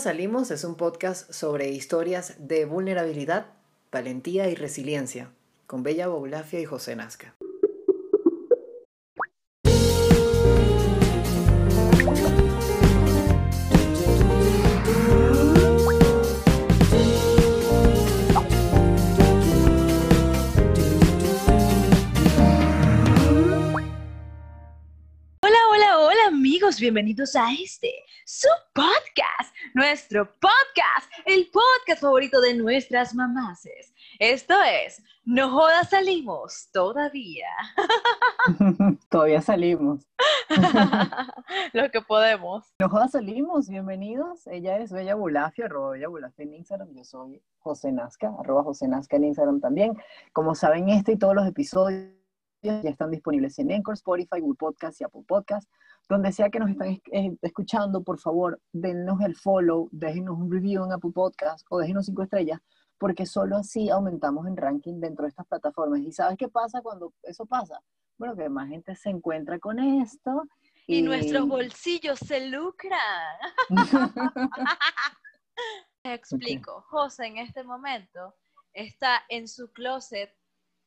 Salimos es un podcast sobre historias de vulnerabilidad, valentía y resiliencia, con Bella Boulafia y José Nazca. Bienvenidos a este, su podcast, nuestro podcast, el podcast favorito de nuestras mamases. Esto es, no jodas salimos todavía, Todavía salimos. lo que podemos. No jodas, salimos. Bienvenidos. Ella es Bella Bulafia, arroba Bella en Instagram. Yo soy José Nazca, arroba José Nazca en Instagram también. Como saben, este y todos los episodios ya están disponibles en Anchor, Spotify, Google Podcast y Apple Podcast. Donde sea que nos están es- eh, escuchando, por favor, denos el follow, déjenos un review en Apple Podcast o déjenos cinco estrellas, porque solo así aumentamos en ranking dentro de estas plataformas. ¿Y sabes qué pasa cuando eso pasa? Bueno, que más gente se encuentra con esto. Y nuestros bolsillos se lucran. Les explico, José en este momento está en su closet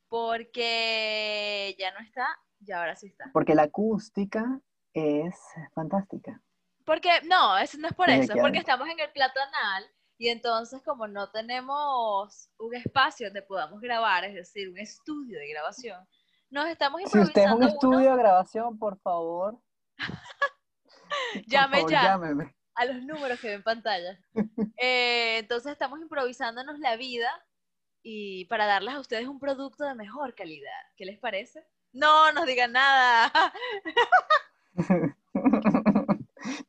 porque ya no está y ahora sí está. Porque la acústica es fantástica. Porque, no, eso no es por Desde eso, que es porque estamos en el platanal y entonces como no tenemos un espacio donde podamos grabar, es decir, un estudio de grabación, nos estamos Si usted es improvisando un uno. estudio de grabación, por favor, por llame favor, ya llámeme. a los números que ven en pantalla. Eh, entonces estamos improvisándonos la vida y para darles a ustedes un producto de mejor calidad. ¿Qué les parece? No, nos digan nada.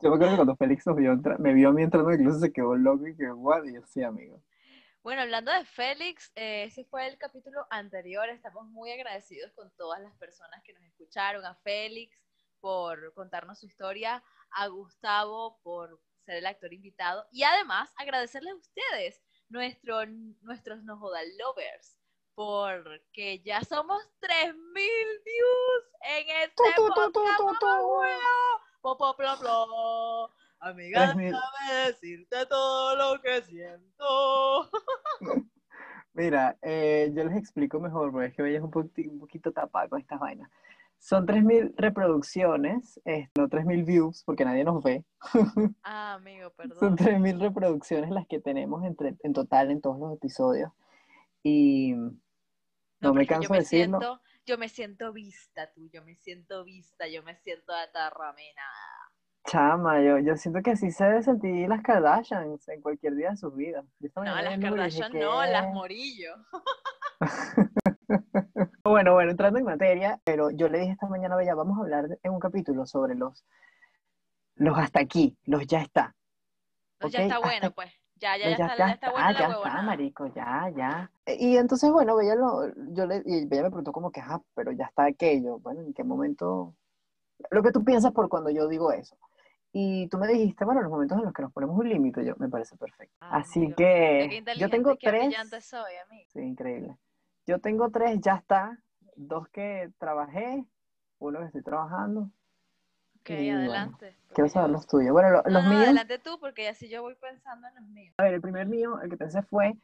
Yo me acuerdo que cuando Félix nos vio me vio a mí entrando incluso se quedó loco y que guau, y yo sí, amigo. Bueno, hablando de Félix, eh, ese fue el capítulo anterior. Estamos muy agradecidos con todas las personas que nos escucharon, a Félix por contarnos su historia, a Gustavo por ser el actor invitado y además agradecerles a ustedes, nuestro, nuestros No Joda Lovers, porque ya somos 3000 views en este podcast. Amiga, 3000. déjame decirte todo lo que siento. Mira, eh, yo les explico mejor, porque es que ella es un, poquito, un poquito tapada con estas vainas. Son 3.000 reproducciones, eh, no 3.000 views, porque nadie nos ve. Ah, amigo, Son perdón. 3.000 reproducciones las que tenemos entre, en total en todos los episodios. Y no, me que canso yo de decirlo. Siento, yo me siento vista, tú, yo me siento vista, yo me siento atarraminada. Chama, yo, yo siento que así se debe sentir las Kardashians en cualquier día de sus vidas. No, las Kardashian no, las. Morillo. Bueno, bueno, entrando en materia, pero yo le dije esta mañana a Bella, vamos a hablar en un capítulo sobre los, los hasta aquí, los ya está. No, ya está hasta bueno, pues. Ya, ya, los ya, está, ya está buena ah, la ya está, huevonada. marico, ya, ya. Y entonces, bueno, Bella, lo, yo le, y Bella me preguntó como que, ah, pero ya está aquello. Bueno, ¿en qué momento? Lo que tú piensas por cuando yo digo eso. Y tú me dijiste, bueno, los momentos en los que nos ponemos un límite, yo me parece perfecto. Ah, Así Qué que yo tengo qué tres. soy, amigo. Sí, increíble. Yo tengo tres, ya está. Dos que trabajé, uno que estoy trabajando. Ok, Y bueno, adelante. porque Quiero saber los tuyos. Bueno, lo- No, los no, míos. adelante tú, porque así yo voy pensando en los míos. A ver, el primer mío, el que pensé fue.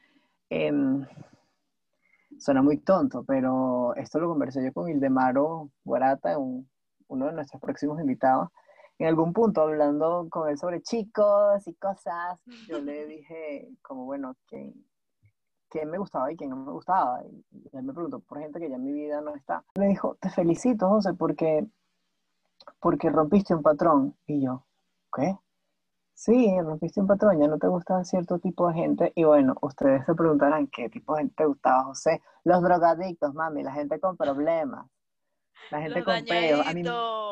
em, suena muy tonto, pero esto lo conversé yo con Ildemaro Guarata, un- uno de nuestros próximos invitados. En algún punto, hablando con él sobre chicos y cosas, yo le dije, como bueno, ¿quién, quién me gustaba y quién no me gustaba? Y él me preguntó por gente que ya en mi vida no está. Me dijo, te felicito, José, porque, porque rompiste un patrón. Y yo, ¿qué? Sí, rompiste un patrón, ya no te gusta cierto tipo de gente. Y bueno, ustedes se preguntarán qué tipo de gente te gustaba, José. Los drogadictos, mami, la gente con problemas, la gente Los con peos. A mí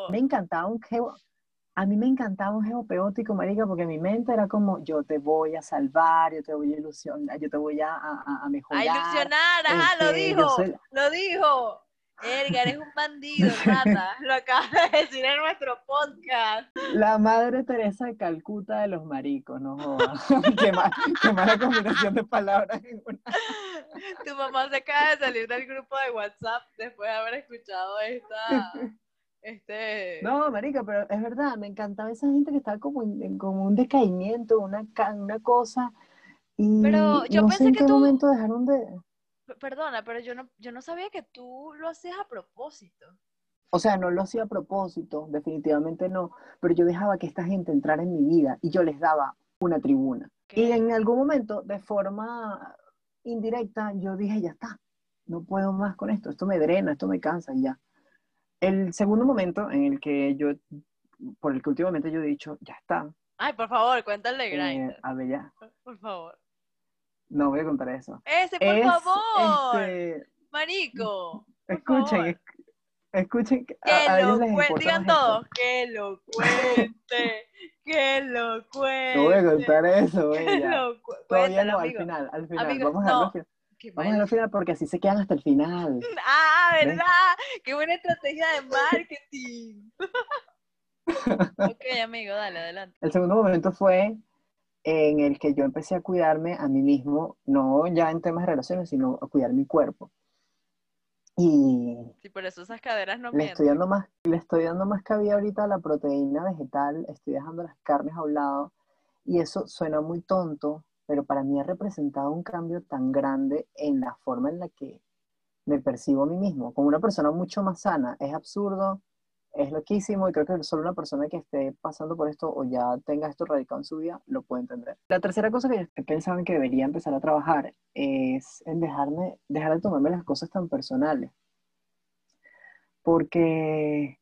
me encantaba un geo, a mí me encantaba un geopeótico, marica, porque mi mente era como, yo te voy a salvar, yo te voy a ilusionar, yo te voy a, a, a- mejorar. A ilusionar, ajá, lo este, dijo, soy- lo dijo. Erga, eres un bandido, rata. Lo acabas de decir en nuestro podcast. La madre Teresa de Calcuta de los maricos, no jodas. qué, mal- qué mala combinación de palabras. Tu mamá se acaba de salir del grupo de WhatsApp después de haber escuchado esta, Este... No, marica, pero es verdad, me encantaba esa gente que estaba como en, como un decaimiento, una, una cosa, y pero yo no pensé sé en que qué tú... momento dejaron de... Perdona, pero yo no, yo no sabía que tú lo hacías a propósito. O sea, no lo hacía a propósito, definitivamente no, pero yo dejaba que esta gente entrara en mi vida y yo les daba una tribuna. Y en algún momento, de forma indirecta, yo dije, ya está, no puedo más con esto, esto me drena, esto me cansa y ya. El segundo momento en el que yo, por el que últimamente yo he dicho, ya está. Ay, por favor, cuéntale eh, Grindr. a ver, ya. Por favor. No voy a contar eso. Ese, por Es, favor. este, Marico. escuchen, favor. escuchen, que a- lo cuente, digan todos, que lo cuente, que lo cuente. No voy a contar eso, lo cu- Todavía no, al final, al final. Amigos, vamos a no. al final. Qué Vamos a dejarlo al mal- final porque así se quedan hasta el final. Ah, ¿Ves? ¿verdad? Qué buena estrategia de marketing. ok, amigo, dale, adelante. El segundo momento fue en el que yo empecé a cuidarme a mí mismo, no ya en temas de relaciones, sino a cuidar mi cuerpo. Y Sí, por eso esas caderas no le estoy dando más, le estoy dando más cabida ahorita a la proteína vegetal, estoy dejando las carnes a un lado, y eso suena muy tonto, pero para mí ha representado un cambio tan grande en la forma en la que me percibo a mí mismo, como una persona mucho más sana. Es absurdo, es loquísimo, y creo que solo una persona que esté pasando por esto o ya tenga esto radicado en su vida lo puede entender. La tercera cosa que he pensado en que debería empezar a trabajar es en dejarme, dejar de tomarme las cosas tan personales. Porque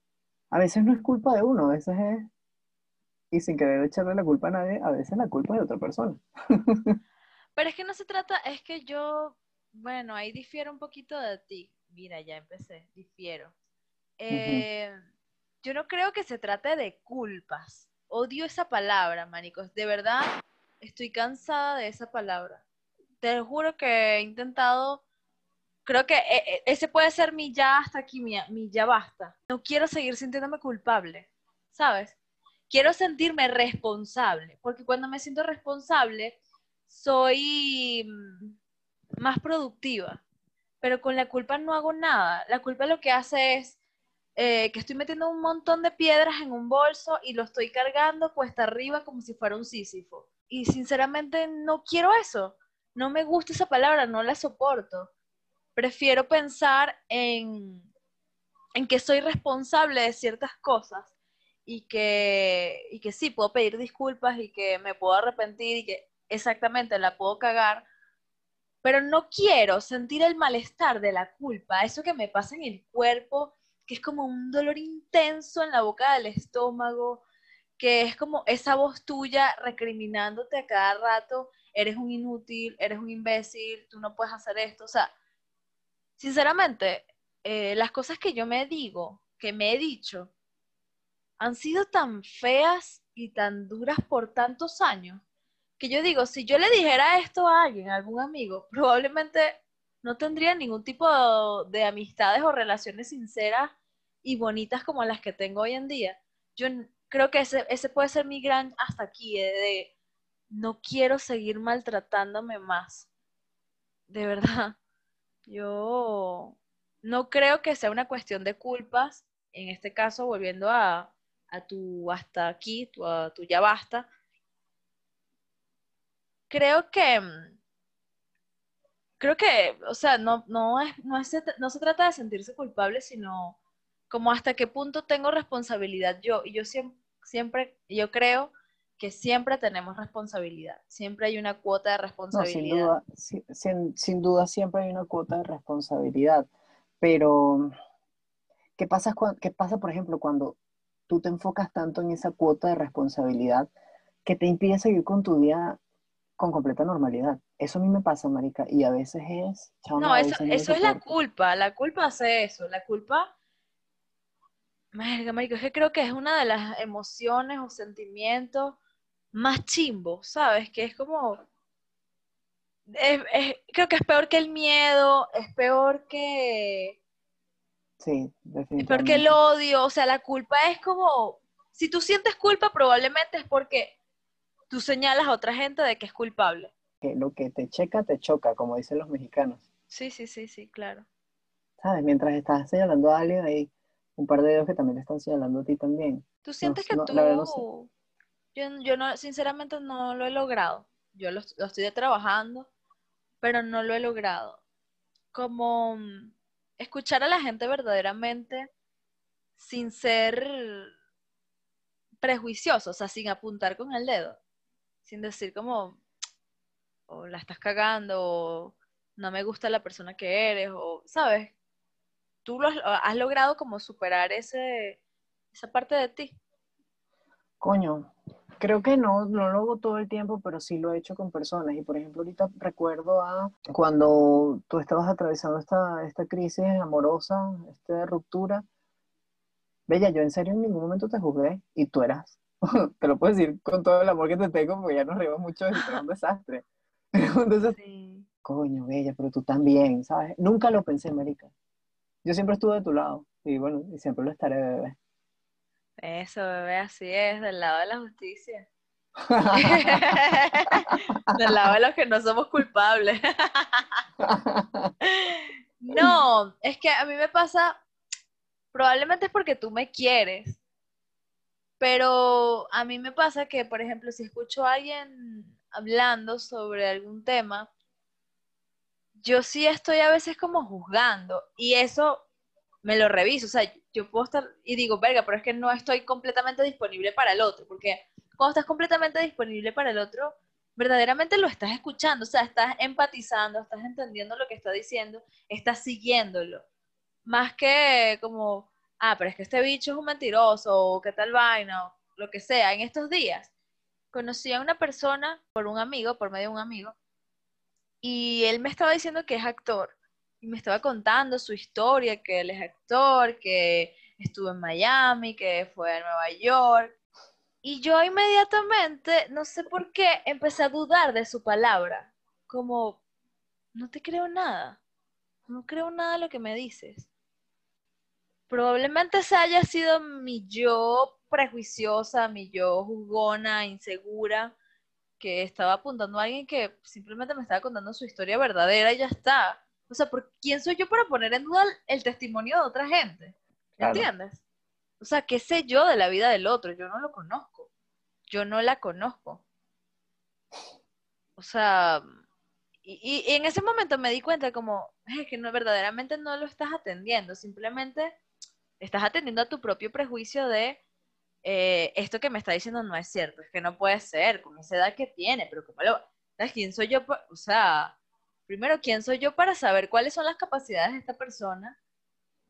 a veces no es culpa de uno, a veces es, y sin querer echarle la culpa a nadie, a veces la culpa es de otra persona. Pero es que no se trata, es que yo, bueno, ahí difiero un poquito de ti. Mira, ya empecé, difiero. Eh, Yo no creo que se trate de culpas. Odio esa palabra, manicos. De verdad, estoy cansada de esa palabra. Te juro que he intentado, creo que eh, eh, ese puede ser mi ya hasta aquí, mi, mi ya basta. No quiero seguir sintiéndome culpable, ¿sabes? Quiero sentirme responsable, porque cuando me siento responsable, soy mm, más productiva, pero con la culpa no hago nada. La culpa lo que hace es eh, que estoy metiendo un montón de piedras en un bolso y lo estoy cargando cuesta arriba como si fuera un sísifo. Y sinceramente no quiero eso. No me gusta esa palabra, no la soporto. Prefiero pensar en, en que soy responsable de ciertas cosas y que, y que sí, puedo pedir disculpas y que me puedo arrepentir y que exactamente la puedo cagar, pero no quiero sentir el malestar de la culpa, eso que me pasa en el cuerpo, que es como un dolor intenso en la boca del estómago, que es como esa voz tuya recriminándote a cada rato, eres un inútil, eres un imbécil, tú no puedes hacer esto, o sea, sinceramente, eh, las cosas que yo me digo, que me he dicho, han sido tan feas y tan duras por tantos años que yo digo, si yo le dijera esto a alguien, a algún amigo, probablemente no tendría ningún tipo de, de amistades o relaciones sinceras y bonitas como las que tengo hoy en día. Yo creo que ese, ese puede ser mi gran hasta aquí, eh, de no quiero seguir maltratándome más. De verdad, yo no creo que sea una cuestión de culpas, en este caso volviendo a, a tu hasta aquí, tu, tu ya basta, creo que, mm, creo que, o sea, no, no, es, no, es- no se trata de sentirse culpable, sino como hasta qué punto tengo responsabilidad yo. Y yo siempre, siempre, yo creo que siempre tenemos responsabilidad, siempre hay una cuota de No, sin responsabilidad. duda, si- sin, sin duda siempre hay una cuota de responsabilidad, pero ¿qué pasa, qué pasa, por ejemplo, cuando tú te enfocas tanto en esa cuota de responsabilidad que te impide seguir con tu vida con completa normalidad? Eso a mí me pasa, marica, y a veces es... chao, No, eso, eso es la culpa, la culpa hace eso, la culpa, Verga, marico, es que creo que es una de las emociones o sentimientos más chimbos, ¿sabes? Que es como, es- es- creo que es peor que el miedo, es peor que, Sí, es peor que el definitivamente. odio, o sea, la culpa es como, si tú sientes culpa, probablemente es porque tú señalas a otra gente de que es culpable. Que lo que te checa, te choca, como dicen los mexicanos. Sí, sí, sí, sí, claro. ¿Sabes? Mientras estás señalando a alguien ahí, un par de dedos que también te están señalando a ti también. ¿Tú sientes que no, tú... la verdad no sé. yo, yo no, sinceramente no lo he logrado. Yo lo, lo estoy trabajando, pero no lo he logrado. Como mm, escuchar a la gente verdaderamente sin ser prejuicioso, o sea, sin apuntar con el dedo, sin decir como, o la estás cagando, o no me gusta la persona que eres, o, ¿sabes? Tú lo has, logrado como superar ese, esa parte de ti. Coño, creo que no, no lo hago todo el tiempo, pero sí lo he hecho con personas. Y por ejemplo, ahorita recuerdo a cuando tú estabas atravesando esta, esta crisis amorosa, esta ruptura. Bella, yo en serio en ningún momento te juzgué y tú eras, te lo puedo decir con todo el amor que te tengo, porque ya nos reímos mucho era un desastre. Entonces, Sí. coño, Bella, pero tú también, ¿sabes? Nunca lo pensé, marica. Yo siempre estuve de tu lado y bueno, y siempre lo estaré, bebé. Eso, bebé, así es, del lado de la justicia. del lado de los que no somos culpables. no, es que a mí me pasa, probablemente es porque tú me quieres, pero a mí me pasa que, por ejemplo, si escucho a alguien hablando sobre algún tema, yo sí estoy a veces como juzgando y eso me lo reviso, o sea, yo puedo estar y digo, verga, pero es que no estoy completamente disponible para el otro, porque cuando estás completamente disponible para el otro, verdaderamente lo estás escuchando, o sea, estás empatizando, estás entendiendo lo que está diciendo, estás siguiéndolo, más que como, ah, pero es que este bicho es un mentiroso, o qué tal vaina, o lo que sea. En estos días conocí a una persona por un amigo, por medio de un amigo, y él me estaba diciendo que es actor y me estaba contando su historia, que él es actor, que estuvo en Miami, que fue a Nueva York. Y yo inmediatamente, no sé por qué, empecé a dudar de su palabra. Como, no te creo nada. No creo nada de lo que me dices. Probablemente esa haya sido mi yo prejuiciosa, mi yo juzgona, insegura, que estaba apuntando a alguien que simplemente me estaba contando su historia verdadera y ya está. O sea, ¿por quién soy yo para poner en duda el testimonio de otra gente? Claro. ¿Entiendes? O sea, ¿qué sé yo de la vida del otro? Yo no lo conozco. Yo no la conozco. O sea, y, y en ese momento me di cuenta como, es que no, verdaderamente no lo estás atendiendo, simplemente estás atendiendo a tu propio prejuicio de eh, esto que me está diciendo no es cierto, es que no puede ser, con esa edad que tiene, pero como lo, ¿sabes quién soy yo? O sea, primero, ¿quién soy yo para saber cuáles son las capacidades de esta persona?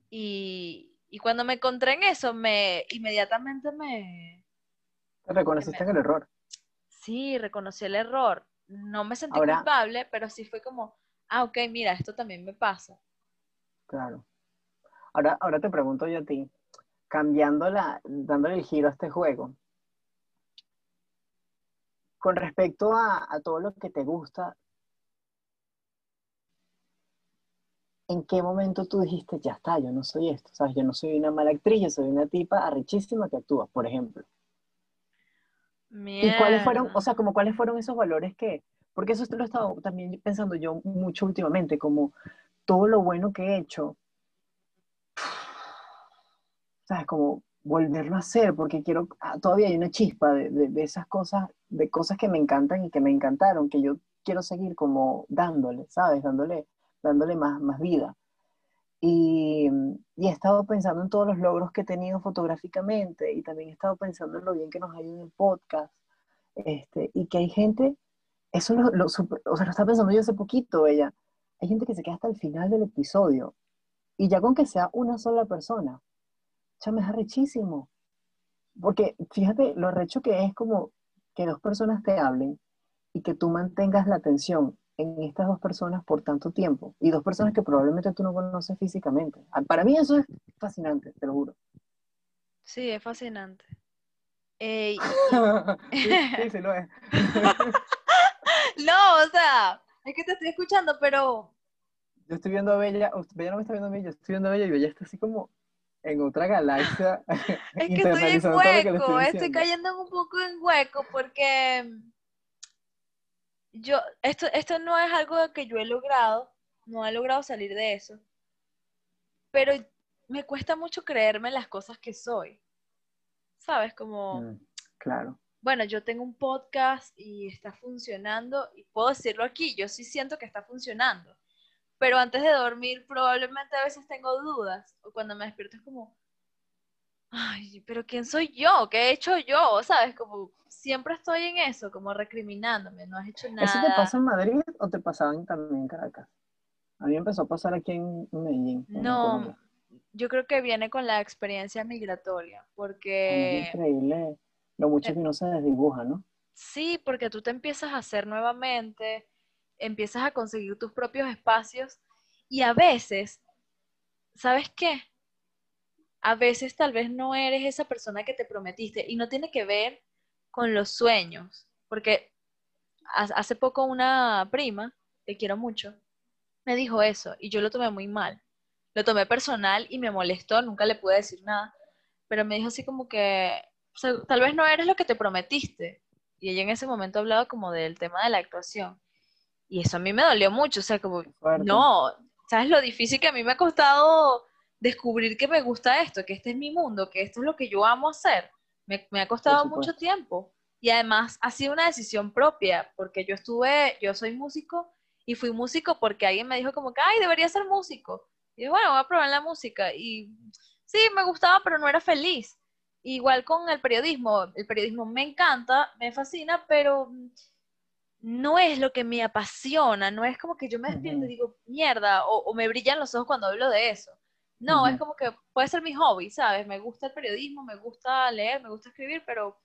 Y, y cuando me encontré en eso, me inmediatamente me, Te reconociste en el error. sí, reconocí el error. No me sentí Ahora- culpable, pero sí fue como, ah, ok, mira, esto también me pasa. Claro. Ahora, ahora te pregunto yo a ti, cambiando la, dándole el giro a este juego, con respecto a, a todo lo que te gusta, ¿en qué momento tú dijiste, ya está, yo no soy esto? ¿Sabes? Yo no soy una mala actriz, yo soy una tipa arrechísima que actúa, por ejemplo. ¿Y cuáles fueron, Mierda. o sea, como cuáles fueron esos valores que, porque eso lo he estado también pensando yo mucho últimamente, como todo lo bueno que he hecho, ¿sabes? Como volverlo a hacer, porque quiero, ah, todavía hay una chispa de, de- de esas cosas, de cosas que me encantan y que me encantaron, que yo quiero seguir como dándole, ¿sabes? Dándole, dándole más, más vida. Y, y he estado pensando en todos los logros que he tenido fotográficamente y también he estado pensando en lo bien que nos ha ido en el podcast. Este, y que hay gente, eso lo, lo, o sea, lo estaba pensando yo hace poquito, ella, hay gente que se queda hasta el final del episodio y ya con que sea una sola persona, chame, es arrechísimo. Porque fíjate lo arrecho que es como que dos personas te hablen y que tú mantengas la atención en estas dos personas por tanto tiempo y dos personas que probablemente tú no conoces físicamente. Ah, Para mí eso es fascinante, te lo juro. Sí, es fascinante. Eh, y- sí, sí, sí lo es. no, o sea, es que te estoy escuchando, pero Yo estoy viendo a Bella, Bella no me está viendo a mí, yo estoy viendo a Bella y Bella está así como en otra galaxia, es que estoy en hueco, estoy cayendo en un poco en hueco porque yo, esto, esto no es algo que yo he logrado, no he logrado salir de eso, pero me cuesta mucho creerme las cosas que soy. ¿Sabes? Como, Mm, claro. bueno, yo tengo un podcast y está funcionando, y puedo decirlo aquí, yo sí siento que está funcionando, pero antes de dormir probablemente a veces tengo dudas, o cuando me despierto es como, ay, pero ¿quién soy yo? ¿Qué he hecho yo? ¿Sabes? Como siempre estoy en eso, como recriminándome, no has hecho nada. ¿Eso te pasa en Madrid o te pasaba también en Caracas? A mí me empezó a pasar aquí en Medellín. en No, yo creo que viene con la experiencia migratoria, Es porque increíble lo mucho eh, que uno se desdibuja, ¿no? sí, porque tú te empiezas a hacer nuevamente, empiezas a conseguir tus propios espacios y a veces, ¿sabes qué? A veces tal vez no eres esa persona que te prometiste y no tiene que ver con los sueños, porque ha- hace poco una prima, que quiero mucho, me dijo eso y yo lo tomé muy mal. Lo tomé personal y me molestó, nunca le pude decir nada, pero me dijo así como que, tal vez no eres lo que te prometiste. Y ella en ese momento hablaba como del tema de la actuación. Y eso a mí me dolió mucho, o sea, como, no, ¿sabes lo difícil que a mí me ha costado descubrir que me gusta esto, que este es mi mundo, que esto es lo que yo amo hacer? Me, me ha costado mucho tiempo. Y además ha sido una decisión propia, porque yo estuve, yo soy músico y fui músico porque alguien me dijo como que, ay, debería ser músico. Y yo, bueno, voy a probar la música. Y sí, me gustaba, pero no era feliz. Igual con el periodismo, el periodismo me encanta, me fascina, pero no es lo que me apasiona, no es como que yo me despierto y digo, mierda, o, o me brillan los ojos cuando hablo de eso. No, es como que puede ser mi hobby, ¿sabes? Me gusta el periodismo, me gusta leer, me gusta escribir, pero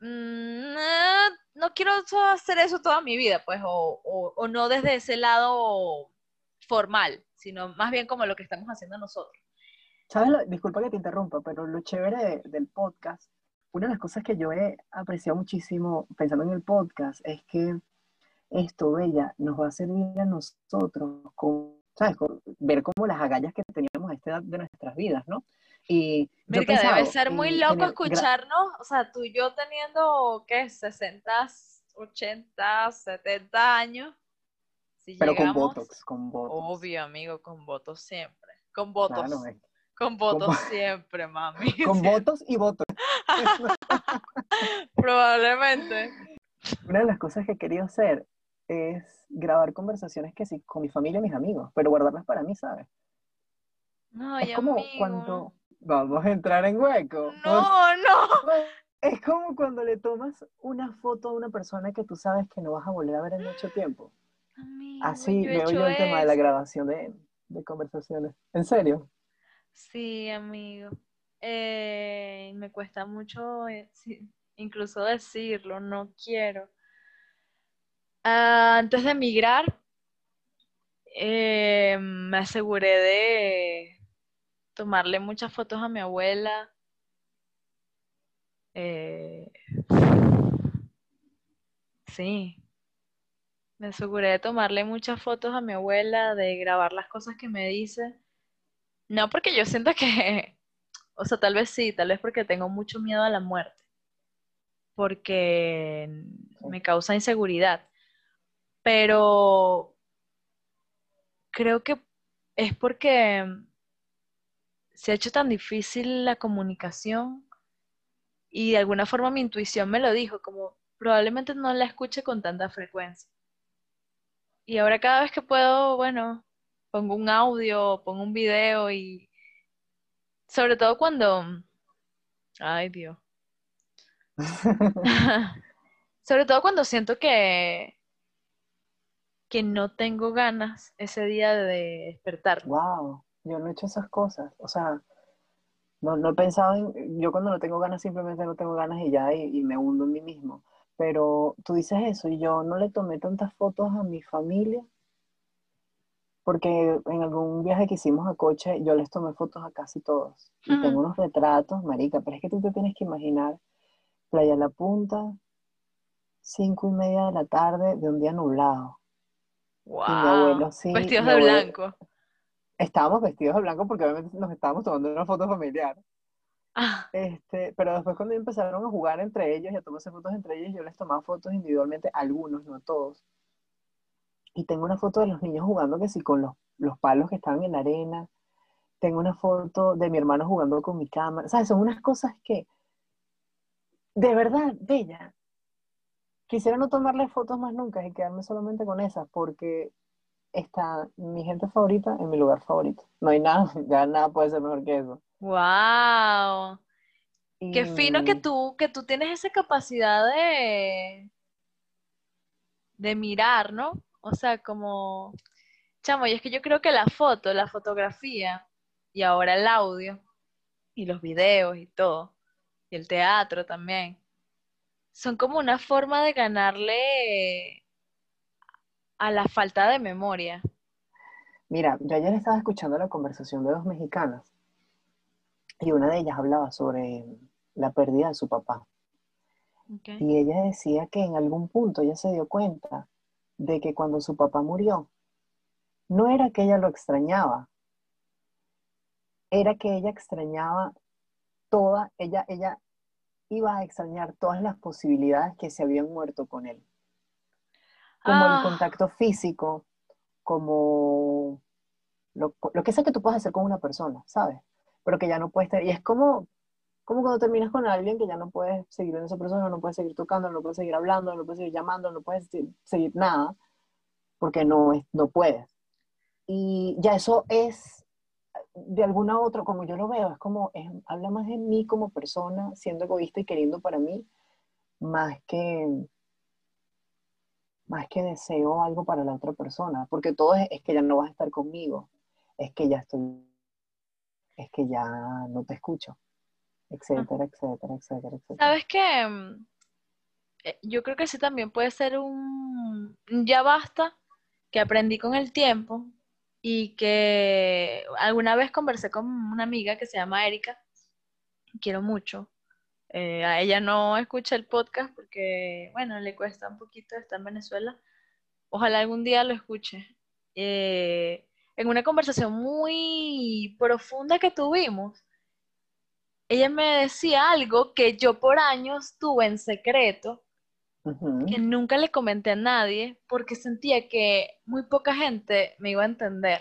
mm, eh, no quiero hacer eso toda mi vida, pues, o, o- o no desde ese lado formal, sino más bien como lo que estamos haciendo nosotros. ¿Sabes? lo- disculpa que te interrumpa, pero lo chévere de- del podcast, una de las cosas que yo he apreciado muchísimo pensando en el podcast es que esto, Bella, nos va a servir a nosotros con, ¿sabes? Con- ver como las agallas que teníamos a esta edad de nuestras vidas, ¿no? Y Mirka, debe ser muy loco escucharnos, o sea, tú y yo teniendo, ¿qué? 60, 80, 70 años. Si pero con Botox, con Botox. Obvio, amigo, con votos siempre. Con. Claro, es- Con votos vo- siempre, mami. con votos y votos. Probablemente. Una de las cosas que he querido hacer es grabar conversaciones que sí, con mi familia y mis amigos, pero guardarlas para mí, ¿sabes? Ay, es como amigo. cuando vamos a entrar en hueco. No, no. Es como cuando le tomas una foto a una persona que tú sabes que no vas a volver a ver en mucho tiempo. Amigo, Así yo veo yo hecho el tema de la grabación de, de conversaciones. ¿En serio? Sí, amigo. Eh, me cuesta mucho eh, incluso decirlo, no quiero. Ah, antes de emigrar, eh, me aseguré de tomarle muchas fotos a mi abuela. Sí, me aseguré de tomarle muchas fotos a mi abuela, de grabar las cosas que me dice. No, porque yo siento que, o sea, tal vez sí, tal vez porque tengo mucho miedo a la muerte, porque me causa inseguridad, pero creo que es porque se ha hecho tan difícil la comunicación y de alguna forma mi intuición me lo dijo, como probablemente no la escuche con tanta frecuencia. Y ahora cada vez que puedo, bueno, pongo un audio, pongo un video y sobre todo cuando, ay Dios, sobre todo cuando siento que que no tengo ganas ese día de despertar. wow, yo no he hecho esas cosas. O sea, no, no he pensado en. Yo cuando no tengo ganas, simplemente no tengo ganas y ya, y, y me hundo en mí mismo. Pero tú dices eso y yo no le tomé tantas fotos a mi familia porque en algún viaje que hicimos a coche yo les tomé fotos a casi todos. Y tengo unos retratos, marica, pero es que tú te tienes que imaginar Playa La Punta, cinco y media de la tarde de un día nublado. Wow. Y mi abuelo sí, Vestidos mi de blanco. Estábamos vestidos de blanco porque obviamente nos estábamos tomando una foto familiar. Ah, Este, pero después cuando empezaron a jugar entre ellos y a tomarse fotos entre ellos, yo les tomaba fotos individualmente, algunos, no todos. Y tengo una foto de los niños jugando que sí con los, los palos que estaban en la arena. tengo una foto de mi hermano jugando con mi cámara. ¿Sabes? Son unas cosas que, de verdad, bella. Quisiera no tomarle fotos más nunca y quedarme solamente con esas, porque está mi gente favorita en mi lugar favorito. No hay nada, ya nada puede ser mejor que eso. ¡Wow! Qué fino que Y- tú, que tú tienes esa capacidad de, de mirar, ¿no? O sea, como, chamo, y es que yo creo que la foto, la fotografía, y ahora el audio, y los videos y todo, y el teatro también, son como una forma de ganarle a la falta de memoria. Mira, yo ayer estaba escuchando la conversación de dos mexicanas y una de ellas hablaba sobre la pérdida de su papá. Y ella decía que en algún punto ella se dio cuenta de que cuando su papá murió, no era que ella lo extrañaba, era que ella extrañaba toda, ella, ella iba a extrañar todas las posibilidades que se habían muerto con él. Como Ah. el contacto físico, como lo, lo que sea que tú puedas hacer con una persona, ¿sabes? Pero que ya no puedes tener, y es como, como cuando terminas con alguien que ya no puedes seguir en esa persona, no puedes seguir tocando, no puedes seguir hablando, no puedes seguir llamando, no puedes se- seguir nada, porque no, es, no puedes. Y ya eso es, de alguna otra, como yo lo veo, es como, habla más de mí como persona, siendo egoísta y queriendo para mí, más que, más que deseo algo para la otra persona, porque todo es, es que ya no vas a estar conmigo, es que ya estoy, es que ya no te escucho, etcétera, etcétera, etcétera, etcétera. ¿Sabes qué? Mm, eh, Yo creo que ese también puede ser un, un ya basta que aprendí con el tiempo y que alguna vez conversé con una amiga que se llama Erika, quiero mucho. Eh, a ella no escucha el podcast porque, bueno, le cuesta un poquito estar en Venezuela. Ojalá algún día lo escuche. Eh, en una conversación muy profunda que tuvimos, ella me decía algo que yo por años tuve en secreto, que nunca le comenté a nadie, porque sentía que muy poca gente me iba a entender.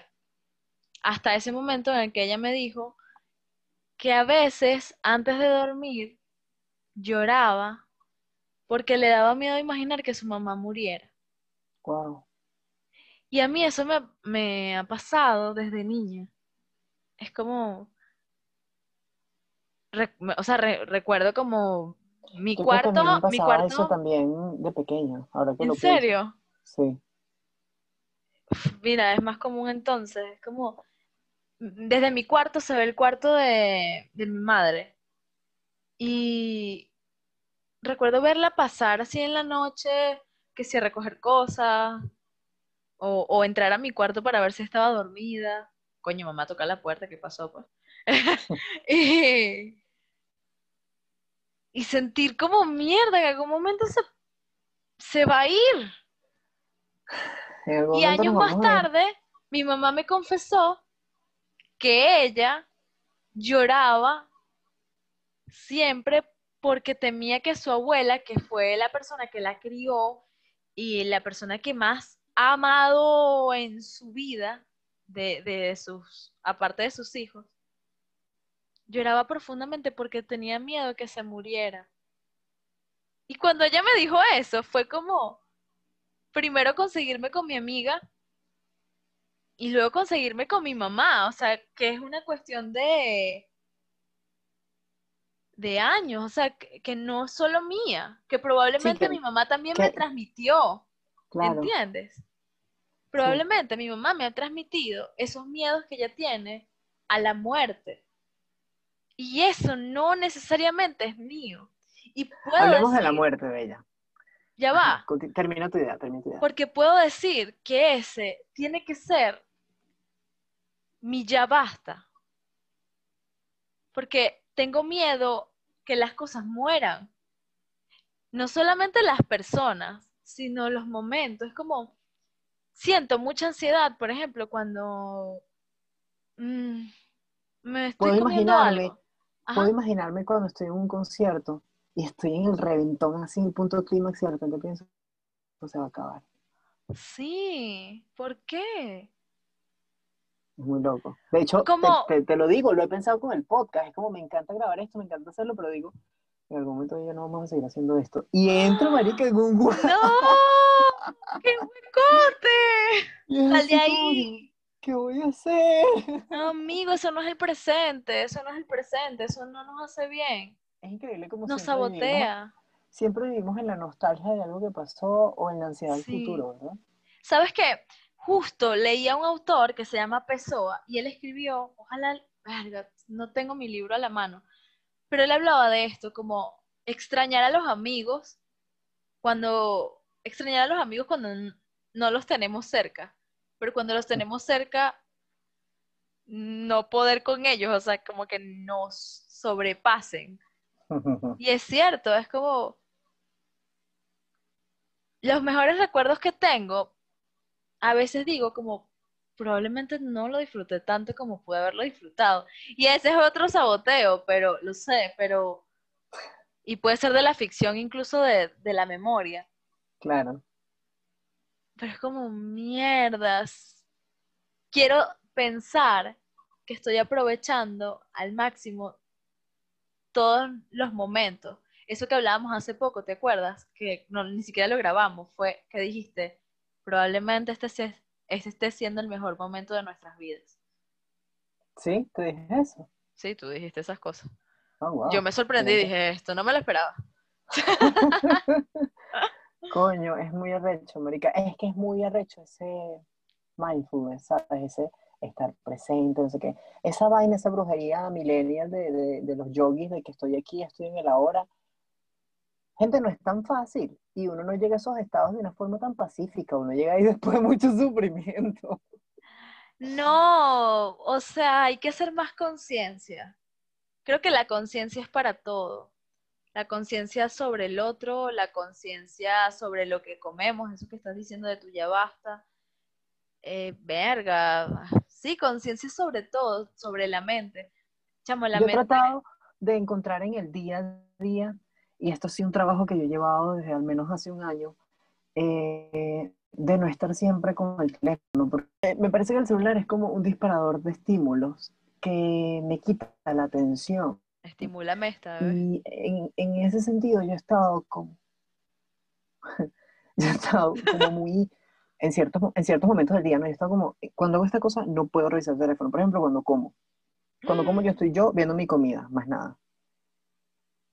Hasta ese momento en el que ella me dijo que a veces antes de dormir lloraba porque le daba miedo imaginar que su mamá muriera. Wow. Y a mí eso me, me ha pasado desde niña. Es como, re- o sea, re- recuerdo como mi que a mí cuarto, me mi pasaba eso cuarto, también de pequeño, ahora que ¿en lo pienso. serio? Sí. Mira, es más común entonces, es como, desde mi cuarto se ve el cuarto de, de mi madre. Y recuerdo verla pasar así en la noche, que si a recoger cosas, o, o entrar a mi cuarto para ver si estaba dormida. Coño, mamá toca la puerta, ¿qué pasó, pues? y, y sentir como mierda, en algún momento se, se va a ir. Y años más tarde, mi mamá me confesó que ella lloraba siempre porque temía que su abuela, que fue la persona que la crió y la persona que más ha amado en su vida, de, de sus, aparte de sus hijos, lloraba profundamente porque tenía miedo que se muriera. Y cuando ella me dijo eso, fue como, primero conseguirme con mi amiga y luego conseguirme con mi mamá, o sea, que es una cuestión de de años, o sea, que, que no solo mía, que probablemente que- mi mamá también me transmitió, Claro. ¿entiendes? Probablemente mi mamá me ha transmitido esos miedos que ella tiene a la muerte. Y eso no necesariamente es mío. Y puedo Hablemos de la muerte, Bella. Ya va. Termina tu idea, termina tu idea. Porque puedo decir que ese tiene que ser mi ya basta. Porque tengo miedo que las cosas mueran. No solamente las personas, sino los momentos. Es como, siento mucha ansiedad, por ejemplo, cuando mm, me estoy comiendo algo. Ajá. puedo imaginarme cuando estoy en un concierto y estoy en el reventón así, el punto clímax y de repente pienso, esto se va a acabar. Sí, ¿por qué? Es muy loco. De hecho, te, te- te lo digo, lo he pensado con el podcast. Es como me encanta grabar esto, me encanta hacerlo, pero digo, en algún momento ya no vamos a seguir haciendo esto. Y entro, marica, en un. ¡No! ¡Qué! Y es ¡Sal de ahí! ¿Qué voy a hacer? No, amigo, eso no es el presente, eso no es el presente, eso no nos hace bien, Es increíble como nos siempre vivimos, sabotea. siempre vivimos en la nostalgia de algo que pasó o en la ansiedad del futuro, ¿verdad? ¿Sabes qué? Justo leí a un autor que se llama Pessoa y él escribió, ojalá, verga, no tengo mi libro a la mano, pero él hablaba de esto, como extrañar a los amigos cuando, extrañar a los amigos cuando no los tenemos cerca, pero cuando los tenemos cerca, no poder con ellos, o sea, como que nos sobrepasen. Y es cierto, es como los mejores recuerdos que tengo, a veces digo como probablemente no lo disfruté tanto como pude haberlo disfrutado. Y ese es otro saboteo, pero lo sé, pero y puede ser de la ficción incluso de, de la memoria, Claro. Pero es como mierdas. Quiero pensar que estoy aprovechando al máximo todos los momentos. Eso que hablábamos hace poco, ¿te acuerdas? Que no, ni siquiera lo grabamos, fue que dijiste, probablemente este, sea- este esté siendo el mejor momento de nuestras vidas. ¿Sí? ¿Te dije eso? Sí, tú dijiste esas cosas. Oh, wow. Yo me sorprendí y dije, esto no me lo esperaba. Coño, es muy arrecho, marica. Es que es muy arrecho ese mindfulness, ¿sabes? Ese estar presente, no sé qué. Esa vaina, esa brujería millennial de, de, de los yogis, de que estoy aquí, estoy en el ahora. Gente, no es tan fácil. Y uno no llega a esos estados de una forma tan pacífica. Uno llega ahí después de mucho sufrimiento. No, o sea, hay que hacer más conciencia. Creo que la conciencia es para todo. La conciencia sobre el otro, la conciencia sobre lo que comemos, eso que estás diciendo de tu ya basta. Eh, verga, sí, conciencia sobre todo, sobre la mente. Chamo, la Yo he mente. tratado de encontrar en el día a día, y esto ha sido un trabajo que yo he llevado desde al menos hace un año, eh, de no estar siempre con el teléfono. Porque me parece que el celular es como un disparador de estímulos que me quita la atención. Estimúlame esta, ¿ves? Y en, en ese sentido yo he estado como, yo he estado como muy, en ciertos, en ciertos momentos del día, ¿no? He estado como, cuando hago esta cosa no puedo revisar el teléfono. Por ejemplo, cuando como. Cuando como yo estoy yo viendo mi comida, más nada.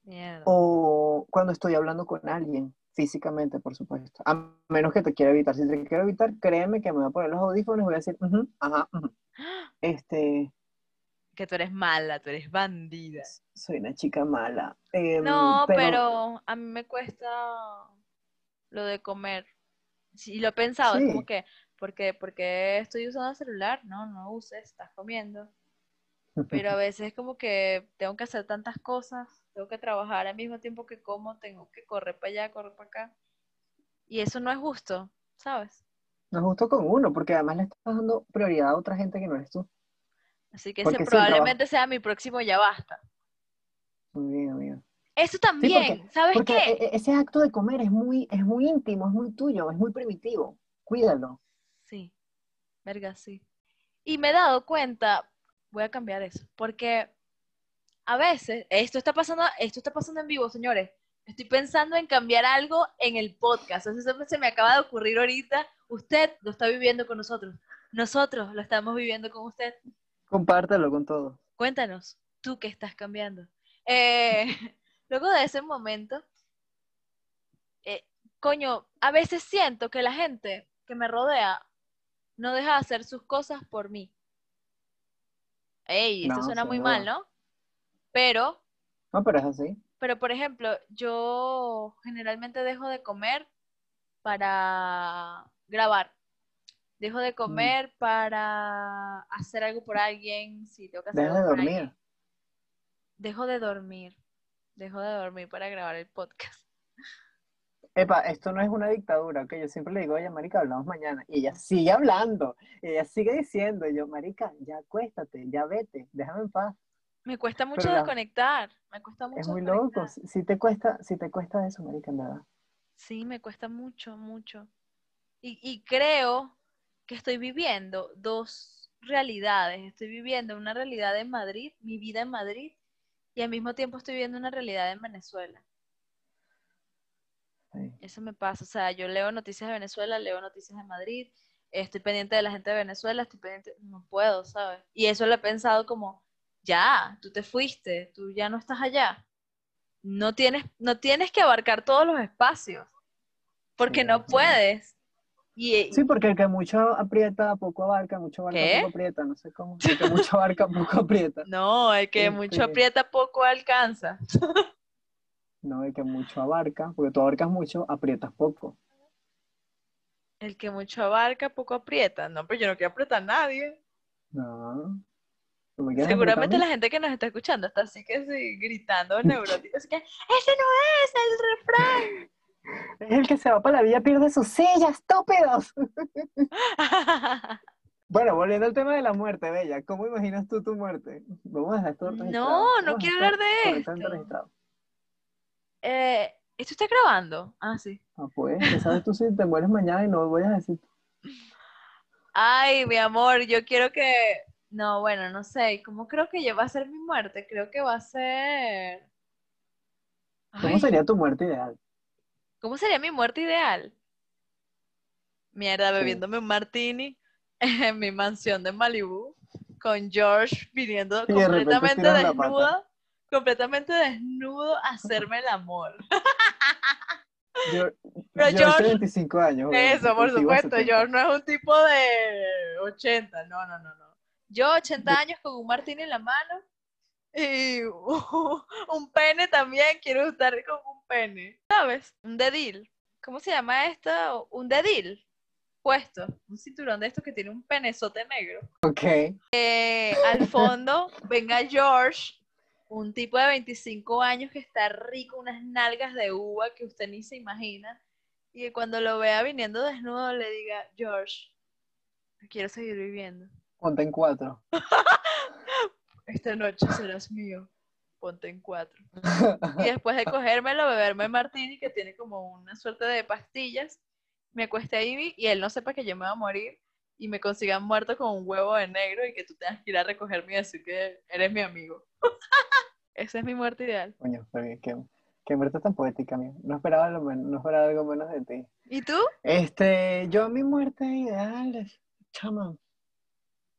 Mierda. O cuando estoy hablando con alguien, físicamente, por supuesto. A menos que te quiera evitar. Si te quiero evitar, créeme que me voy a poner los audífonos y voy a decir, "Ujú, ajá, ujú". Este, Que tú eres mala, tú eres bandida. soy una chica mala. Em, No, pero a mí me cuesta lo de comer. Sí, lo he pensado, es como que, ¿por qué, por qué estoy usando el celular? No, no uses, estás comiendo. Pero a veces es como que tengo que hacer tantas cosas, tengo que trabajar al mismo tiempo que como, tengo que correr para allá, correr para acá. Y eso no es justo, ¿sabes? No es justo con uno, porque además le estás dando prioridad a otra gente que no eres tú. Así que Porque ese sí, probablemente sea mi próximo ya basta. Muy bien, amigo. Eso también, ¿sabes Porque qué? e- e- ese acto de comer es muy, es muy íntimo, es muy tuyo, es muy primitivo. Cuídalo. Sí, verga, sí. Y me he dado cuenta, voy a cambiar eso, porque a veces, esto está pasando, esto está pasando en vivo, señores. Estoy pensando en cambiar algo en el podcast. Eso se me acaba de ocurrir ahorita. Usted lo está viviendo con nosotros. Nosotros lo estamos viviendo con usted. Compártelo con todos. Cuéntanos, tú qué estás cambiando. Eh, luego de ese momento, eh, coño, a veces siento que la gente que me rodea no deja de hacer sus cosas por mí. Ey, esto No, suena muy mal, ¿no? Pero, No, pero es así. pero por ejemplo, yo generalmente dejo de comer para grabar. Dejo Mm. de comer para hacer algo por alguien, si tengo que hacer Deja de por dormir. alguien. Dejo de dormir. Dejo de dormir para grabar el podcast. Epa, esto no es una dictadura, que yo siempre le digo, oye, marica, hablamos mañana. Y ella sigue hablando, y ella sigue diciendo, y yo, marica, ya acuéstate, ya vete, déjame en paz. Me cuesta mucho Pero desconectar. Me cuesta mucho Es muy loco. Si, si te cuesta, si te cuesta eso, marica, en verdad. Sí, me cuesta mucho, mucho. Y, y creo que estoy viviendo dos realidades. Estoy viviendo una realidad en Madrid, mi vida en Madrid, y al mismo tiempo estoy viviendo una realidad en Venezuela. Eso me pasa. O sea, yo leo noticias de Venezuela, leo noticias de Madrid, estoy pendiente de la gente de Venezuela, estoy pendiente, no puedo, ¿sabes? Y eso lo he pensado como, ya, tú te fuiste, tú ya no estás allá. No tienes, no tienes que abarcar todos los espacios, porque no puedes. Y, sí, porque el que mucho aprieta, poco abarca, mucho abarca, poco aprieta, no sé cómo. El que mucho abarca, poco aprieta. No, el que mucho este aprieta, poco alcanza. No, el que mucho abarca, porque tú abarcas mucho, aprietas poco. El que mucho abarca, poco aprieta. No, pero yo no quiero apretar a nadie. No. Seguramente la gente que nos está escuchando está así que sí, gritando neurótico. Así que, ese no es el refrán. Es el que se va para la vida, pierde sus sillas, estúpidos. bueno, volviendo al tema de la muerte, Bella, ¿cómo imaginas tú tu muerte? Vamos a dejar esto No, no quiero hablar de esto. Eh, ¿Esto está grabando? Ah, sí. Ah, pues, sabes tú si te mueres mañana y no voy a decir. Ay, mi amor, yo quiero que... No, bueno, no sé. ¿Cómo creo que va a ser mi muerte? Creo que va a ser... ¿Cómo sería tu muerte ideal? ¿Cómo sería mi muerte ideal? Mierda, bebiéndome un martini en mi mansión de Malibu con George viniendo completamente desnudo completamente desnudo a hacerme el amor. Yo, Pero George, 25 años. Eso, por supuesto. George no es un tipo de 80, no, no, no, no. Yo 80 años con un martín en la mano y un pene también, quiero estar con un pene. ¿Sabes? Un dedil. ¿Cómo se llama esto? Un dedil puesto, un cinturón de estos que tiene un penezote negro. Ok. Eh, al fondo venga George un tipo de 25 años que está rico, unas nalgas de uva que usted ni se imagina, y que cuando lo vea viniendo desnudo le diga, George, quiero seguir viviendo. Ponte en cuatro. Esta noche serás mío. Ponte en cuatro. y después de cogérmelo, beberme martini, que tiene como una suerte de pastillas, me acueste ahí y él no sepa que yo me voy a morir y me consigan muerto con un huevo de negro y que tú tengas que ir a recogerme y decir que eres mi amigo. Esa es mi muerte ideal. Coño, qué, qué muerte tan poética, amigo. No esperaba, no esperaba algo menos de ti. ¿Y tú? Este, yo mi muerte ideal es chama.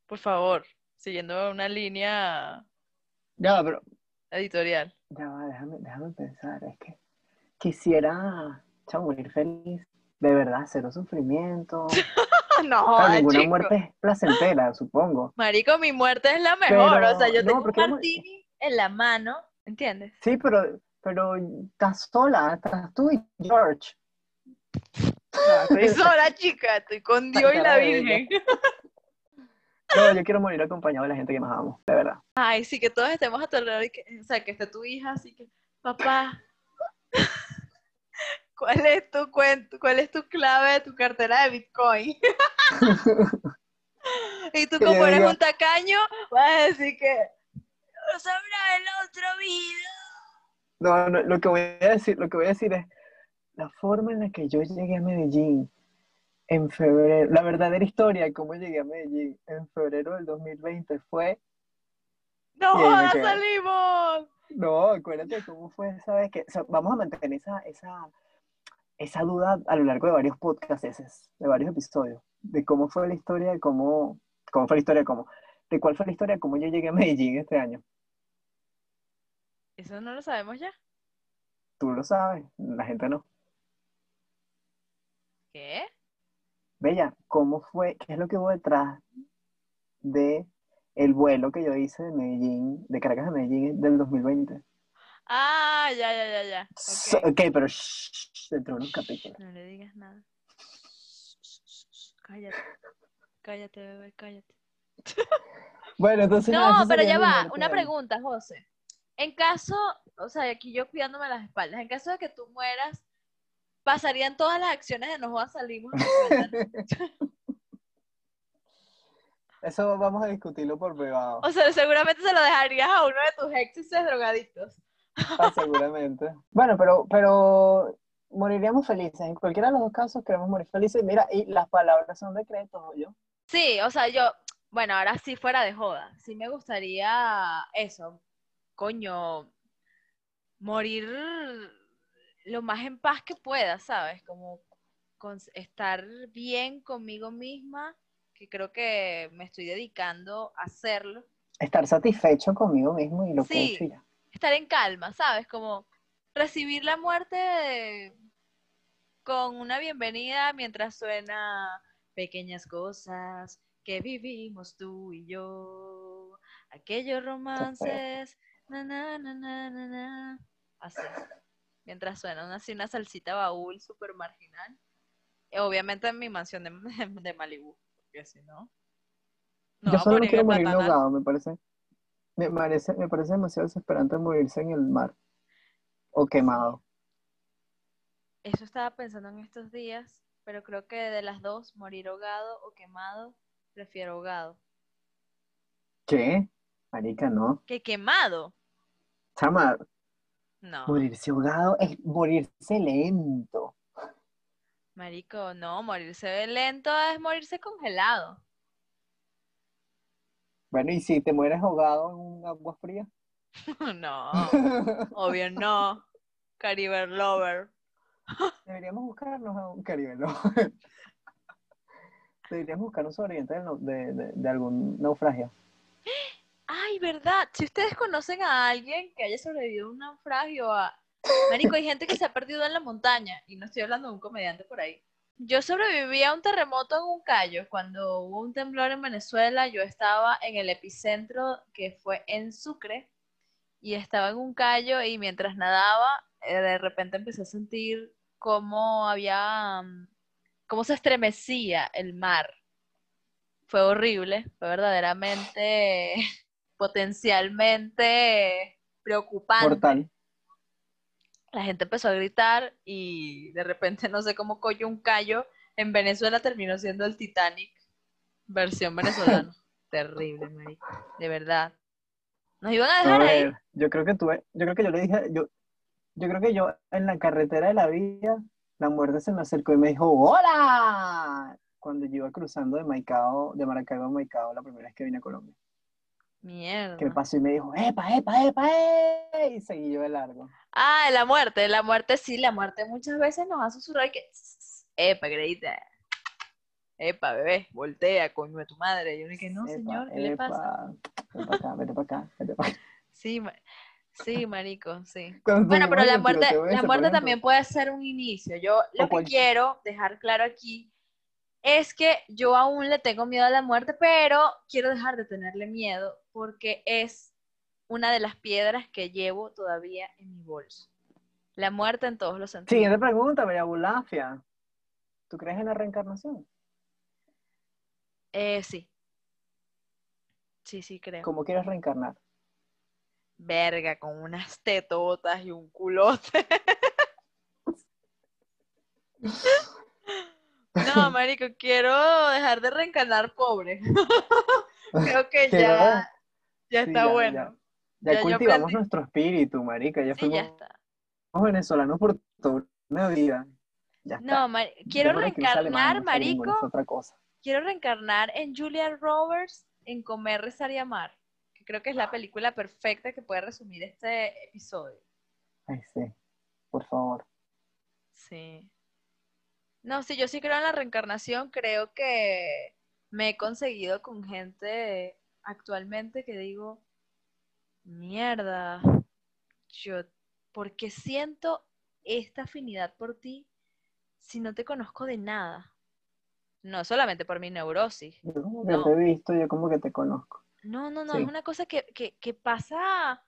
Por favor, siguiendo una línea ya, pero, editorial. Ya va, déjame, déjame pensar, es que quisiera chamo, morir feliz, de verdad, cero sufrimiento. no, ninguna muerte es placentera, supongo. Marico, mi muerte es la mejor. o sea, yo tengo un martini en la mano, ¿entiendes? Sí, pero, pero estás sola, estás tú y George. estoy sola, chica, estoy con Dios y la Virgen. No, yo quiero morir acompañado de la gente que más amo, de verdad. Ay, sí, que todos estemos a tu alrededor y que, o sea, que esté tu hija, así que, papá, ¿cuál es tu cuento? ¿Cuál es tu clave de tu cartera de Bitcoin? y tú como eres un tacaño, vas a decir que sabrá en la otra vida. No, no, lo que voy a decir, lo que voy a decir es la forma en la que yo llegué a Medellín en febrero, la verdadera historia de cómo llegué a Medellín en febrero del 2020 fue ¡No, salimos! No, acuérdate cómo fue esa vez que, vamos a mantener esa, esa, esa duda a lo largo de varios podcasts, de varios episodios, de cómo fue la historia, de cómo, cómo fue la historia, cómo, de cuál fue la historia, de cómo yo llegué a Medellín este año. ¿Eso no lo sabemos ya? Tú lo sabes, la gente no. ¿Qué? Bella, ¿cómo fue? ¿Qué es lo que hubo detrás de el vuelo que yo hice de Medellín, de Caracas a Medellín del 2020? Ah, ya, ya, ya, ya. Ok, pero shh, dentro de unos capítulos. No le digas nada. Cállate. Cállate, bebé, cállate. bueno, entonces. No, pero ya va. Una pregunta, José. En caso, o sea, aquí yo cuidándome las espaldas, en caso de que tú mueras, pasarían todas las acciones de nos salimos. Eso vamos a discutirlo por privado. O sea, seguramente se lo dejarías a uno de tus exes drogadictos. Ah, seguramente. Bueno, pero, pero moriríamos felices. En cualquiera de los dos casos queremos morir felices. Mira, y las palabras son decretos, yo. Sí, o sea, yo, bueno, ahora sí fuera de joda, sí me gustaría eso, coño, morir lo más en paz que pueda, ¿sabes? Como estar bien conmigo misma, que creo que me estoy dedicando a hacerlo. Estar satisfecho conmigo mismo y lo que he hecho ya. Estar en calma, ¿sabes? Como recibir la muerte con una bienvenida mientras suena pequeñas cosas que vivimos tú y yo, aquellos romances, na, na, na, na, na, así, mientras suena así una salsita baúl súper marginal, obviamente en mi mansión de, de Malibu, porque si no... no yo solo quiero morir ahogado, me parece, me parece, me parece demasiado desesperante morirse en el mar o quemado. Eso estaba pensando en estos días, pero creo que de las dos, morir ahogado o quemado, prefiero ahogado. ¿Qué? Marica, no. ¿Qué quemado? Chama. No. Morirse ahogado es morirse lento. Marico, no, morirse lento es morirse congelado. Bueno, ¿y si te mueres ahogado en un agua fría? no, obvio no. Caribe Lover. Deberíamos buscarnos a un Caribe Lover. Deberíamos buscar un sobreviviente de, algún naufragio. Ay, verdad. Si ustedes conocen a alguien que haya sobrevivido a un naufragio, a... Marico, hay gente que se ha perdido en la montaña. Y no estoy hablando de un comediante por ahí. Yo sobreviví a un terremoto en un callo. Cuando hubo un temblor en Venezuela, yo estaba en el epicentro que fue en Sucre. Y estaba en un callo y mientras nadaba, eh, de repente empecé a sentir cómo había mm, cómo se estremecía el mar. Fue horrible, fue verdaderamente, potencialmente preocupante. La gente empezó a gritar y de repente no sé cómo coño un callo en Venezuela terminó siendo el Titanic versión venezolana. Terrible, marico, de verdad. Nos iban a dejar ahí. Yo creo que tuve, yo creo que yo le dije, yo, yo creo que yo en la carretera de la vida la muerte se me acercó y me dijo, ¡Hola! Cuando yo iba cruzando de Maicao, de Maracaibo a Maicao, la primera vez que vine a Colombia. Mierda. Que pasó y me dijo, ¡Epa, epa, epa, epa! Y seguí yo de largo. Ah, la muerte, la muerte sí, la muerte muchas veces nos ha susurrado y que, ¡Epa, creíste! Epa, bebé, voltea, coño de tu madre. Y yo dije, no, señor, ¿qué le pasa? Vete para acá, vete para acá, vete para acá. Sí, Sí, marico, sí. bueno, pero la muerte, la muerte también puede ser un inicio. Yo lo que quiero dejar claro aquí es que yo aún le tengo miedo a la muerte, pero quiero dejar de tenerle miedo porque es una de las piedras que llevo todavía en mi bolso. La muerte en todos los sentidos. Siguiente pregunta, María Bulafia. ¿Tú crees en la reencarnación? Eh, sí. Sí, sí, creo. ¿Cómo quieres reencarnar? verga, con unas tetotas y un culote. no, marico, quiero dejar de reencarnar pobre. Creo que ya, ya está bueno. Ya, cultivamos nuestro espíritu, marica. Ya fuimos venezolanos por toda una vida. no, quiero reencarnar, marico. Quiero reencarnar en Julia Roberts en Comer, Rezar y Amar creo que es la película perfecta que puede resumir este episodio. Ay, sí, por favor. Sí. No, sí, yo sí creo en la reencarnación, creo que me he conseguido con gente actualmente que digo, mierda, yo, ¿por qué siento esta afinidad por ti si no te conozco de nada? No solamente por mi neurosis. Yo como que te he visto, yo como que te conozco. No, no, no, es una cosa que, pasa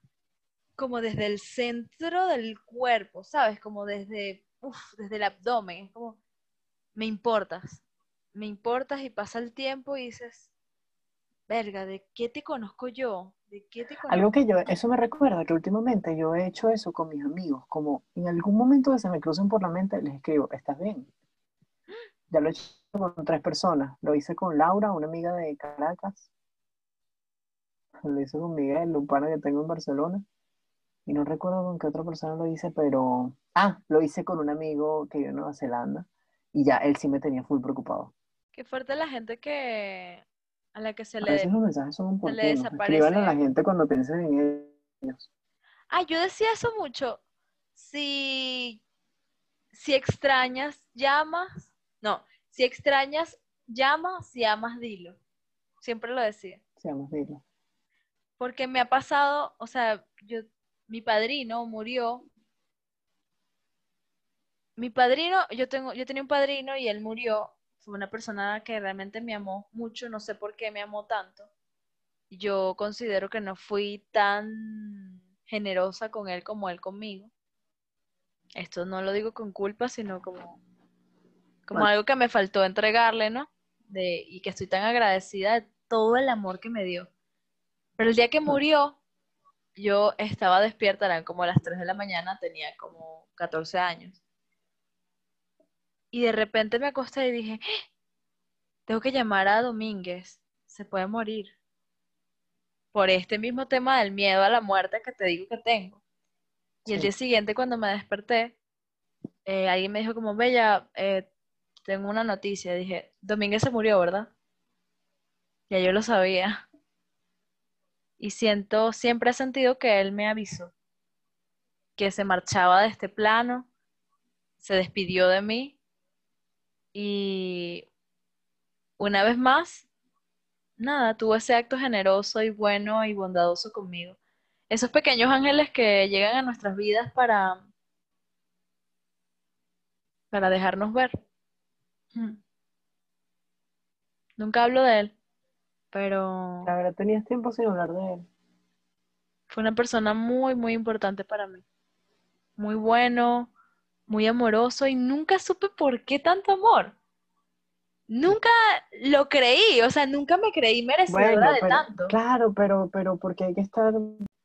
como desde el centro del cuerpo, ¿sabes? Como desde, desde el abdomen. Es como, me importas, me importas y pasa el tiempo y dices, verga, ¿de qué te conozco yo? ¿De qué te conozco? Algo que yo, eso me recuerda que últimamente yo he hecho eso con mis amigos, como en algún momento que se me crucen por la mente, les escribo, ¿estás bien? Ya lo he hecho con tres personas, lo hice con Laura, una amiga de Caracas, lo hice con Miguel, un pana que tengo en Barcelona. Y no recuerdo con qué otra persona lo hice, pero. Ah, lo hice con un amigo que vive en Nueva Zelanda. Y ya él sí me tenía full preocupado. Qué fuerte la gente que, a la que se A le... veces los mensajes son se le a la gente cuando piensen en ellos. Ah, yo decía eso mucho. Si, si extrañas, llamas. No, si extrañas, llama, si amas, dilo. Siempre lo decía. Seamos dilo. Porque me ha pasado, o sea, yo, mi padrino murió. Mi padrino, yo tengo, yo tenía un padrino y él murió. Fue una persona que realmente me amó mucho, no sé por qué me amó tanto. Yo considero que no fui tan generosa con él como él conmigo. Esto no lo digo con culpa, sino como, como Bueno. algo que me faltó entregarle, ¿no? De, y que estoy tan agradecida de todo el amor que me dio. Pero el día que murió, yo estaba despierta, eran como las 3 de la mañana, tenía como 14 años. Y de repente me acosté y dije, "¡Ah! tengo que llamar a Domínguez, se puede morir. Por este mismo tema del miedo a la muerte que te digo que tengo. Y el día siguiente, cuando me desperté, eh, alguien me dijo como, Bella, eh, tengo una noticia. Dije, Domínguez se murió, ¿verdad? Ya yo lo sabía. Y siento, siempre he sentido que él me avisó que se marchaba de este plano, se despidió de mí y una vez más, nada, tuvo ese acto generoso y bueno y bondadoso conmigo. Esos pequeños ángeles que llegan a nuestras vidas para, para dejarnos ver. Hmm. Nunca hablo de él, pero La verdad, tenías tiempo sin hablar de él. fue una persona muy, muy importante para mí. Muy bueno, muy amoroso y nunca supe por qué tanto amor. Nunca lo creí, o sea, nunca me creí merecedora Bueno, de pero- tanto. claro, pero, pero porque hay que estar,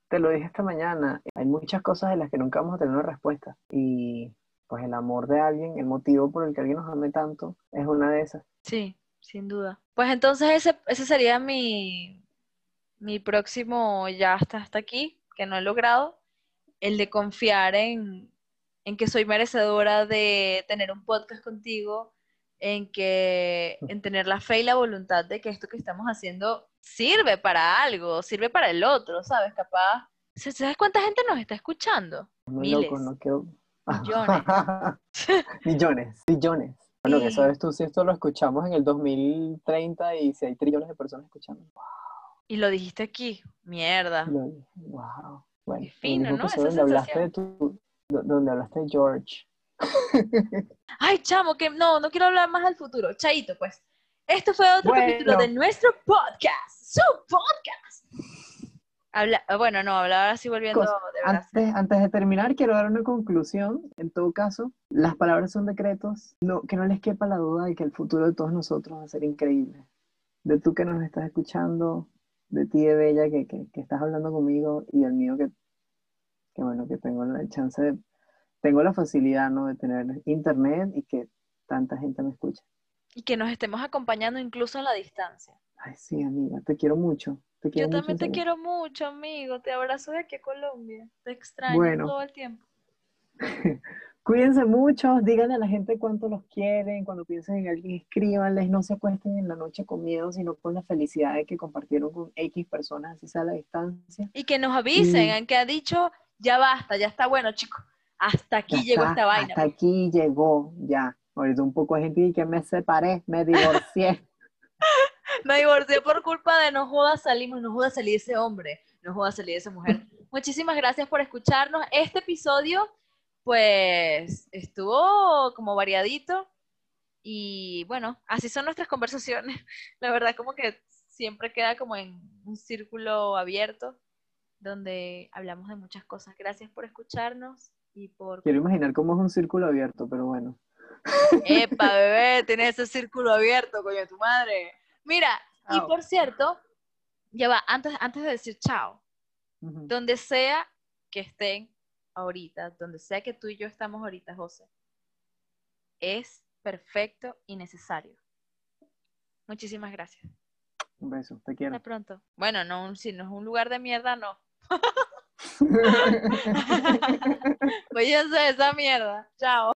te lo dije esta mañana, hay muchas cosas de las que nunca vamos a tener una respuesta. Y pues el amor de alguien, el motivo por el que alguien nos ame tanto, es una de esas. Sí, sin duda. Pues entonces ese, ese sería mi, mi próximo, ya hasta, hasta aquí, que no he logrado, el de confiar en, en que soy merecedora de tener un podcast contigo, en que, en tener la fe y la voluntad de que esto que estamos haciendo sirve para algo, sirve para el otro, ¿sabes? Capaz. ¿Sabes cuánta gente nos está escuchando? Muy Miles. loco, no quiero... Millones. millones, billones. Bueno, que sabes tú si esto lo escuchamos en el 2030 y si hay trillones de personas escuchando. Y lo dijiste aquí, mierda. Lo- Wow. Bueno, Qué fino, ¿no? Esa hablaste de tu, donde hablaste de George. Ay, chamo, que no, no quiero hablar más del futuro. Chaito, pues. Esto fue otro Bueno. capítulo de nuestro podcast. Su podcast. Habla, bueno, no, hablaba así volviendo Cosa, de verdad. Antes, antes de terminar, quiero dar una conclusión. En todo caso, las palabras son decretos. No, que no les quepa la duda de que el futuro de todos nosotros va a ser increíble. De tú que nos estás escuchando, de ti de Bella que, que, que estás hablando conmigo y del mío que, que bueno, que tengo la chance de, tengo la facilidad, ¿no? de tener internet y que tanta gente me escucha. Y que nos estemos acompañando incluso en la distancia. Ay, sí, amiga, te quiero mucho. Te quiero Yo mucho, también te quiero mucho, amigo. Te abrazo de aquí a Colombia. Te extraño Bueno. todo el tiempo. Cuídense mucho, díganle a la gente cuánto los quieren, cuando piensen en alguien, escríbanles, no se acuesten en la noche con miedo, sino con la felicidad de que compartieron con X personas, así sea a la distancia. Y que nos avisen, Y- que ha dicho, ya basta, ya está bueno, chicos. Hasta aquí Ya llegó está, esta vaina. Hasta aquí llegó, ya. Ahorita un poco de gente y que me separé, me divorcié. Me divorcié por culpa de no jodas salimos, no jodas salir ese hombre, no jodas salir esa mujer. Muchísimas gracias por escucharnos. Este episodio, pues, estuvo como variadito. Y bueno, así son nuestras conversaciones. La verdad, como que siempre queda como en un círculo abierto donde hablamos de muchas cosas. Gracias por escucharnos y por... Quiero imaginar cómo es un círculo abierto, pero bueno. Epa, bebé, tienes ese círculo abierto, coño, de tu madre. Mira, y por cierto, ya va, antes, antes de decir chao, donde sea que estén ahorita, donde sea que tú y yo estamos ahorita, José, es perfecto y necesario. Muchísimas gracias. Un beso, te quiero. Hasta pronto. Bueno, no, un- si no es un lugar de mierda, no. Váyanse de esa mierda. Chao.